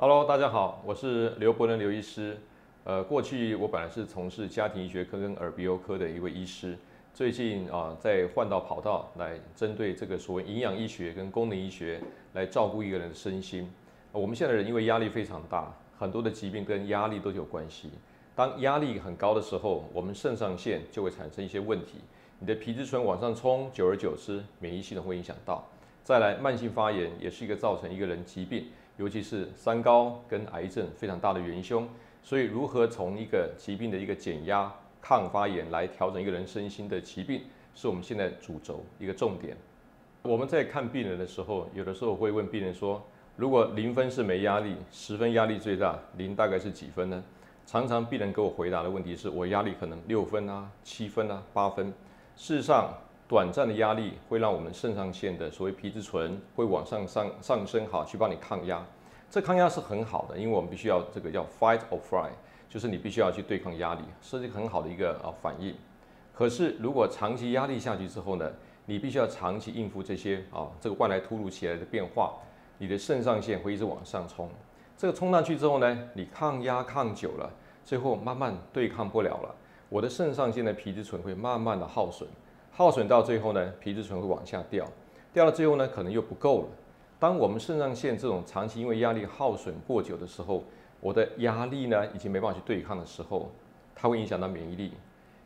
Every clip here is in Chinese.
Hello，大家好，我是刘伯伦刘医师。呃，过去我本来是从事家庭医学科跟耳鼻喉科的一位医师，最近啊，在换到跑道来针对这个所谓营养医学跟功能医学来照顾一个人的身心。我们现在人因为压力非常大，很多的疾病跟压力都有关系。当压力很高的时候，我们肾上腺就会产生一些问题，你的皮质醇往上冲，久而久之，免疫系统会影响到。再来，慢性发炎也是一个造成一个人疾病，尤其是三高跟癌症非常大的元凶。所以，如何从一个疾病的一个减压、抗发炎来调整一个人身心的疾病，是我们现在主轴一个重点。我们在看病人的时候，有的时候会问病人说：如果零分是没压力，十分压力最大，零大概是几分呢？常常病人给我回答的问题是我压力可能六分啊、七分啊、八分。事实上，短暂的压力会让我们肾上腺的所谓皮质醇会往上上上升，好去帮你抗压。这抗压是很好的，因为我们必须要这个叫 fight or fly，就是你必须要去对抗压力，是一个很好的一个啊反应。可是如果长期压力下去之后呢，你必须要长期应付这些啊这个外来突如其来的变化，你的肾上腺会一直往上冲。这个冲上去之后呢，你抗压抗久了，最后慢慢对抗不了了，我的肾上腺的皮质醇会慢慢的耗损，耗损到最后呢，皮质醇会往下掉，掉到最后呢，可能又不够了。当我们肾上腺这种长期因为压力耗损过久的时候，我的压力呢已经没办法去对抗的时候，它会影响到免疫力。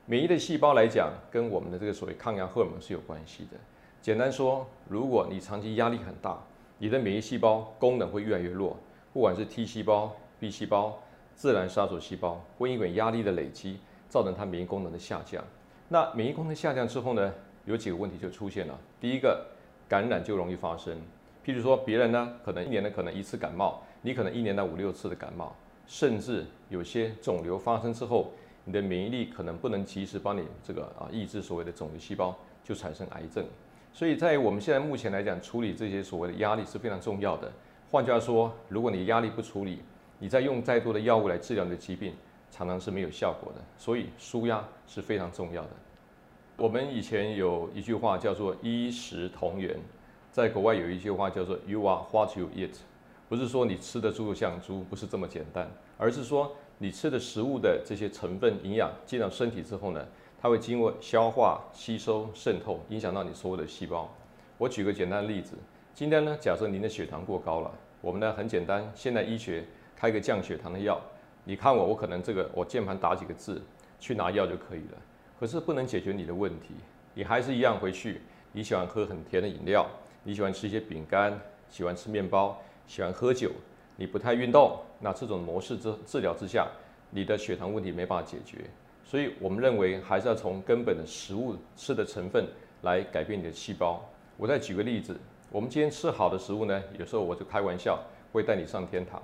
免疫的细胞来讲，跟我们的这个所谓抗压荷尔蒙是有关系的。简单说，如果你长期压力很大，你的免疫细胞功能会越来越弱，不管是 T 细胞、B 细胞、自然杀手细胞，会因为压力的累积，造成它免疫功能的下降。那免疫功能下降之后呢，有几个问题就出现了。第一个，感染就容易发生。譬如说，别人呢可能一年呢可能一次感冒，你可能一年呢五六次的感冒，甚至有些肿瘤发生之后，你的免疫力可能不能及时帮你这个啊抑制所谓的肿瘤细胞，就产生癌症。所以在我们现在目前来讲，处理这些所谓的压力是非常重要的。换句话说，如果你压力不处理，你再用再多的药物来治疗你的疾病，常常是没有效果的。所以舒压是非常重要的。我们以前有一句话叫做“衣食同源”。在国外有一句话叫做 “You are what you eat”，不是说你吃的猪肉像猪，不是这么简单，而是说你吃的食物的这些成分营养进到身体之后呢，它会经过消化、吸收、渗透，影响到你所有的细胞。我举个简单的例子，今天呢，假设您的血糖过高了，我们呢很简单，现代医学开个降血糖的药，你看我，我可能这个我键盘打几个字，去拿药就可以了，可是不能解决你的问题，你还是一样回去，你喜欢喝很甜的饮料。你喜欢吃一些饼干，喜欢吃面包，喜欢喝酒，你不太运动，那这种模式治治疗之下，你的血糖问题没办法解决。所以我们认为还是要从根本的食物吃的成分来改变你的细胞。我再举个例子，我们今天吃好的食物呢，有时候我就开玩笑会带你上天堂；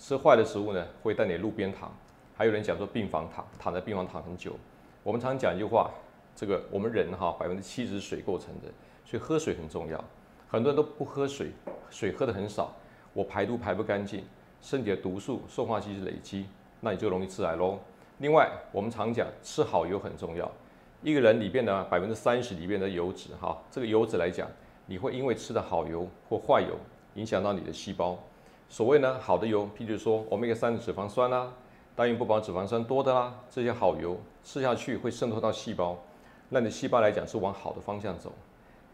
吃坏的食物呢，会带你路边躺。还有人讲说病房躺，躺在病房躺很久。我们常讲一句话，这个我们人哈百分之七十是水构成的，所以喝水很重要。很多人都不喝水，水喝的很少，我排毒排不干净，身体的毒素、受化剂累积，那你就容易致癌喽。另外，我们常讲吃好油很重要，一个人里边的百分之三十里边的油脂，哈，这个油脂来讲，你会因为吃的好油或坏油，影响到你的细胞。所谓呢，好的油，譬如说欧米伽三的脂肪酸啦，单元不饱脂肪酸多的啦，这些好油吃下去会渗透到细胞，那你细胞来讲是往好的方向走。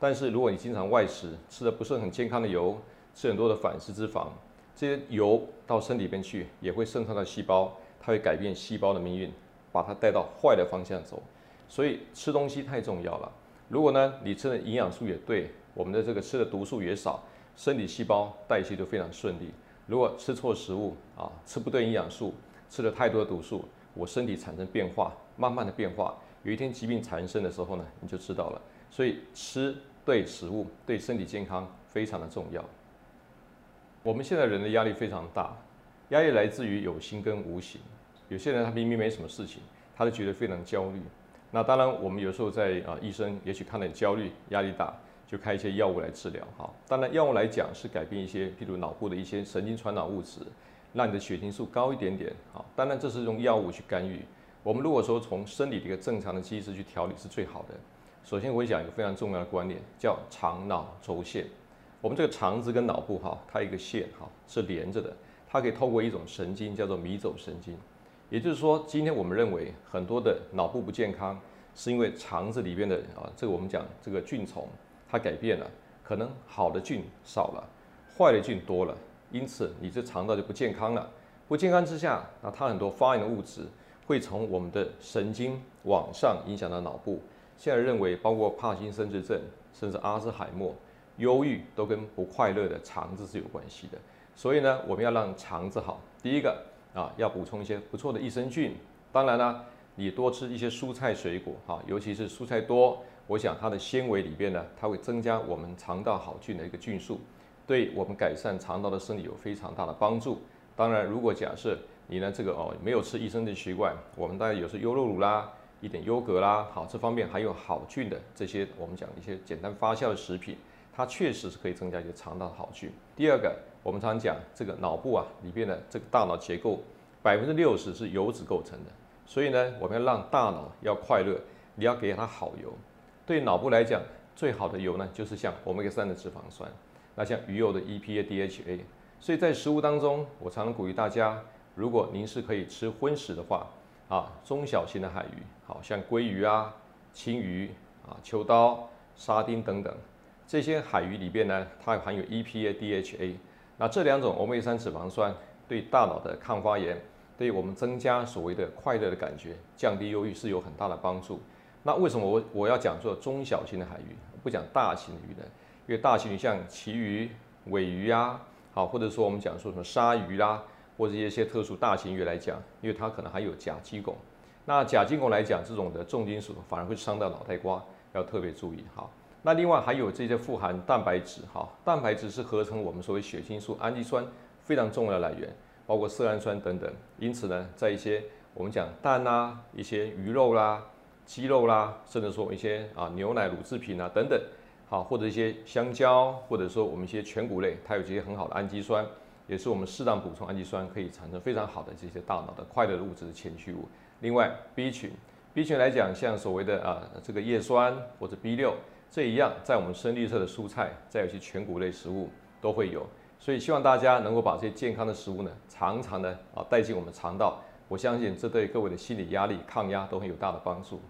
但是如果你经常外食，吃的不是很健康的油，吃很多的反式脂肪，这些油到身体边去，也会渗透到细胞，它会改变细胞的命运，把它带到坏的方向走。所以吃东西太重要了。如果呢，你吃的营养素也对，我们的这个吃的毒素也少，身体细胞代谢就非常顺利。如果吃错食物啊，吃不对营养素，吃了太多的毒素，我身体产生变化，慢慢的变化，有一天疾病缠身的时候呢，你就知道了。所以吃对食物对身体健康非常的重要。我们现在人的压力非常大，压力来自于有形跟无形。有些人他明明没什么事情，他就觉得非常焦虑。那当然，我们有时候在啊，医生也许看到焦虑、压力大，就开一些药物来治疗。哈，当然药物来讲是改变一些，譬如脑部的一些神经传导物质，让你的血清素高一点点。好，当然这是用药物去干预。我们如果说从生理的一个正常的机制去调理是最好的。首先，我讲一个非常重要的观念，叫肠脑轴线。我们这个肠子跟脑部哈，它一个线哈是连着的，它可以透过一种神经叫做迷走神经。也就是说，今天我们认为很多的脑部不健康，是因为肠子里边的啊，这个我们讲这个菌丛它改变了，可能好的菌少了，坏的菌多了，因此你这肠道就不健康了。不健康之下，那它很多发炎的物质会从我们的神经往上影响到脑部。现在认为，包括帕金森氏症，甚至阿兹海默、忧郁，都跟不快乐的肠子是有关系的。所以呢，我们要让肠子好，第一个。啊，要补充一些不错的益生菌。当然呢，你多吃一些蔬菜水果，哈，尤其是蔬菜多，我想它的纤维里边呢，它会增加我们肠道好菌的一个菌数，对我们改善肠道的生理有非常大的帮助。当然，如果假设你呢这个哦没有吃益生菌习惯，我们大概有时优酪乳啦，一点优格啦，好，这方面还有好菌的这些我们讲一些简单发酵的食品，它确实是可以增加一些肠道的好菌。第二个。我们常讲这个脑部啊里边的这个大脑结构，百分之六十是油脂构成的，所以呢，我们要让大脑要快乐，你要给它好油。对脑部来讲，最好的油呢就是像欧米伽三的脂肪酸，那像鱼油的 EPA、DHA。所以在食物当中，我常常鼓励大家，如果您是可以吃荤食的话，啊，中小型的海鱼，好像鲑鱼啊、青鱼啊、秋刀、沙丁等等，这些海鱼里边呢，它含有 EPA、DHA。那这两种欧米伽三脂肪酸对大脑的抗发炎，对我们增加所谓的快乐的感觉、降低忧郁是有很大的帮助。那为什么我我要讲做中小型的海鱼，不讲大型的鱼呢？因为大型鱼像旗鱼、尾鱼啊，好，或者说我们讲说什么鲨鱼啦，或者一些特殊大型鱼来讲，因为它可能还有甲基汞。那甲基汞来讲，这种的重金属反而会伤到脑袋瓜，要特别注意好。那另外还有这些富含蛋白质，哈，蛋白质是合成我们所谓血清素、氨基酸非常重要的来源，包括色氨酸等等。因此呢，在一些我们讲蛋啦、一些鱼肉啦、鸡肉啦，甚至说一些啊牛奶、乳制品啊等等，好，或者一些香蕉，或者说我们一些全谷类，它有这些很好的氨基酸，也是我们适当补充氨基酸可以产生非常好的这些大脑的快乐的物质的前驱物。另外 B 群，B 群来讲，像所谓的啊这个叶酸或者 B 六。这一样，在我们深绿色的蔬菜，再有些全谷类食物都会有，所以希望大家能够把这些健康的食物呢，常常的啊带进我们肠道。我相信这对各位的心理压力抗压都很有大的帮助。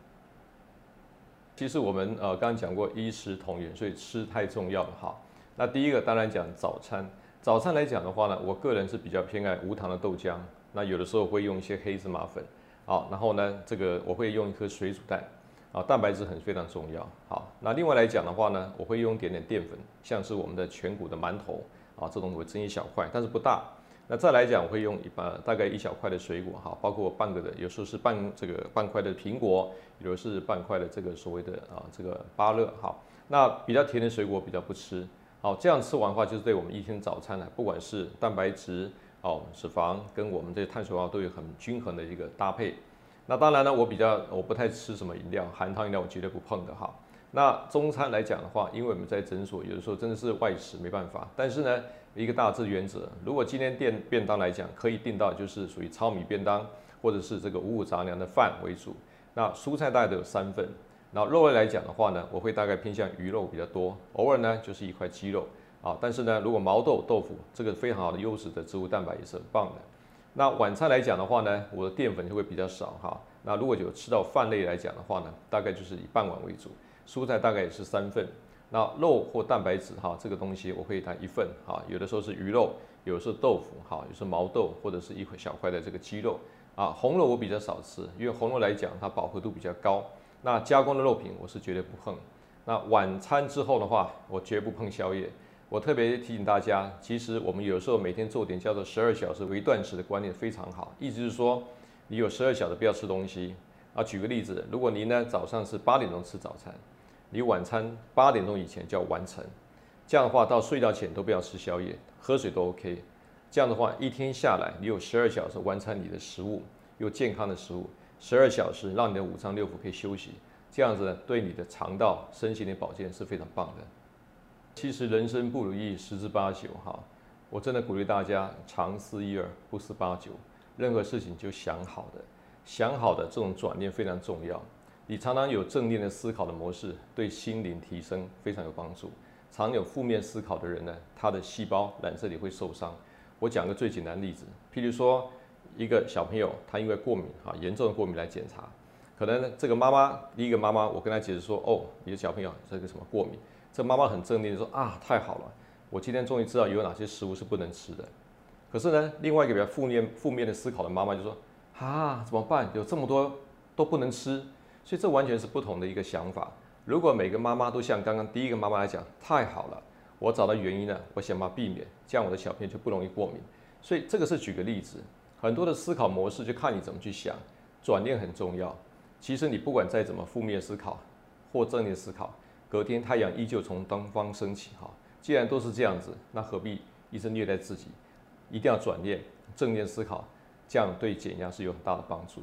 其实我们呃刚刚讲过，衣食同源，所以吃太重要了哈。那第一个当然讲早餐，早餐来讲的话呢，我个人是比较偏爱无糖的豆浆，那有的时候会用一些黑芝麻粉，好，然后呢这个我会用一颗水煮蛋。啊，蛋白质很非常重要。好，那另外来讲的话呢，我会用点点淀粉，像是我们的全谷的馒头啊，这种会蒸一小块，但是不大。那再来讲，我会用一把大概一小块的水果哈，包括半个的，有时候是半这个半块的苹果，有的是半块的这个所谓的啊这个芭乐哈。那比较甜的水果比较不吃。好，这样吃完的话，就是对我们一天早餐呢，不管是蛋白质哦脂肪跟我们这些碳水化合物都有很均衡的一个搭配。那当然呢，我比较我不太吃什么饮料，含糖饮料我绝对不碰的哈。那中餐来讲的话，因为我们在诊所有的时候真的是外食没办法，但是呢，一个大致原则，如果今天订便当来讲，可以订到就是属于糙米便当，或者是这个五谷杂粮的饭为主。那蔬菜大概都有三份，然后肉类来讲的话呢，我会大概偏向鱼肉比较多，偶尔呢就是一块鸡肉啊。但是呢，如果毛豆、豆腐这个非常好的优质的植物蛋白也是很棒的。那晚餐来讲的话呢，我的淀粉就会比较少哈。那如果有吃到饭类来讲的话呢，大概就是以半碗为主，蔬菜大概也是三份。那肉或蛋白质哈，这个东西我会谈一份哈。有的时候是鱼肉，有的是豆腐哈，有时毛豆或者是一块小块的这个鸡肉啊。红肉我比较少吃，因为红肉来讲它饱和度比较高。那加工的肉品我是绝对不碰。那晚餐之后的话，我绝不碰宵夜。我特别提醒大家，其实我们有时候每天做点叫做十二小时微断食的观念非常好，意思是说，你有十二小时不要吃东西。啊，举个例子，如果您呢早上是八点钟吃早餐，你晚餐八点钟以前就要完成，这样的话到睡觉前都不要吃宵夜，喝水都 OK。这样的话一天下来，你有十二小时完成你的食物，又健康的食物，十二小时让你的五脏六腑可以休息，这样子对你的肠道、身心的保健是非常棒的。其实人生不如意十之八九哈，我真的鼓励大家常思一二，不思八九。任何事情就想好的，想好的这种转念非常重要。你常常有正念的思考的模式，对心灵提升非常有帮助。常有负面思考的人呢，他的细胞染色体会受伤。我讲个最简单例子，譬如说一个小朋友他因为过敏啊，严重的过敏来检查，可能这个妈妈第一个妈妈我跟他解释说，哦，你的小朋友这个什么过敏，这妈妈很正面的说啊，太好了，我今天终于知道有哪些食物是不能吃的。可是呢，另外一个比较负面负面的思考的妈妈就说，啊，怎么办？有这么多都不能吃，所以这完全是不同的一个想法。如果每个妈妈都像刚刚第一个妈妈来讲，太好了，我找到原因了，我想办法避免，这样我的小朋友就不容易过敏。所以这个是举个例子，很多的思考模式就看你怎么去想，转念很重要。其实你不管再怎么负面思考或正面思考，隔天太阳依旧从东方升起。哈，既然都是这样子，那何必一直虐待自己？一定要转念，正面思考，这样对减压是有很大的帮助。